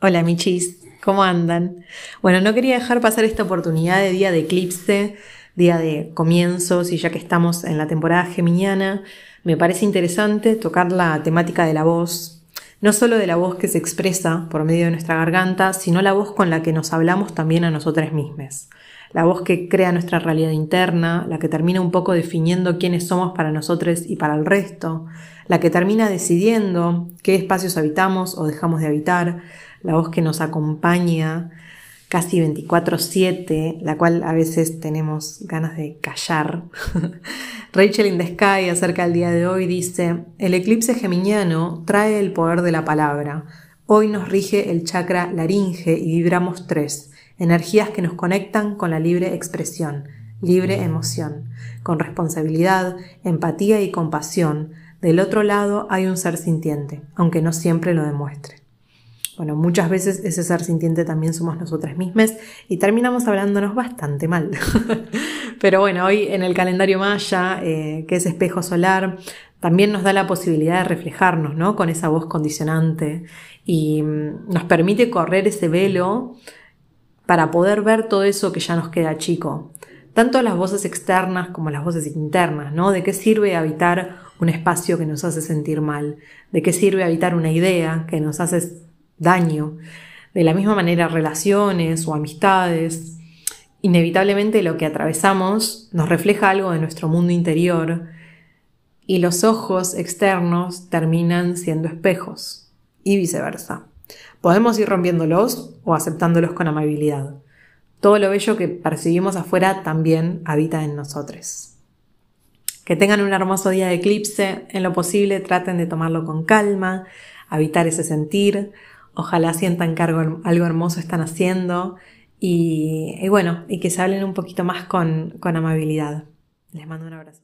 Hola Michis, ¿cómo andan? Bueno, no quería dejar pasar esta oportunidad de día de eclipse, día de comienzos, y ya que estamos en la temporada geminiana, me parece interesante tocar la temática de la voz, no solo de la voz que se expresa por medio de nuestra garganta, sino la voz con la que nos hablamos también a nosotras mismas. La voz que crea nuestra realidad interna, la que termina un poco definiendo quiénes somos para nosotros y para el resto, la que termina decidiendo qué espacios habitamos o dejamos de habitar, la voz que nos acompaña casi 24/7, la cual a veces tenemos ganas de callar. Rachel in the Sky acerca del día de hoy dice, el eclipse geminiano trae el poder de la palabra. Hoy nos rige el chakra laringe y vibramos tres, energías que nos conectan con la libre expresión, libre emoción, con responsabilidad, empatía y compasión. Del otro lado hay un ser sintiente, aunque no siempre lo demuestre. Bueno, muchas veces ese ser sintiente también somos nosotras mismas y terminamos hablándonos bastante mal. Pero bueno, hoy en el calendario maya, eh, que es espejo solar, también nos da la posibilidad de reflejarnos, ¿no? Con esa voz condicionante y mm, nos permite correr ese velo para poder ver todo eso que ya nos queda chico. Tanto las voces externas como las voces internas, ¿no? ¿De qué sirve habitar un espacio que nos hace sentir mal? ¿De qué sirve habitar una idea que nos hace daño. De la misma manera, relaciones o amistades. Inevitablemente lo que atravesamos nos refleja algo de nuestro mundo interior y los ojos externos terminan siendo espejos y viceversa. Podemos ir rompiéndolos o aceptándolos con amabilidad. Todo lo bello que percibimos afuera también habita en nosotros. Que tengan un hermoso día de eclipse, en lo posible traten de tomarlo con calma, habitar ese sentir, Ojalá sientan que algo, hermoso están haciendo y, bueno, y que se hablen un poquito más con, con amabilidad. Les mando un abrazo.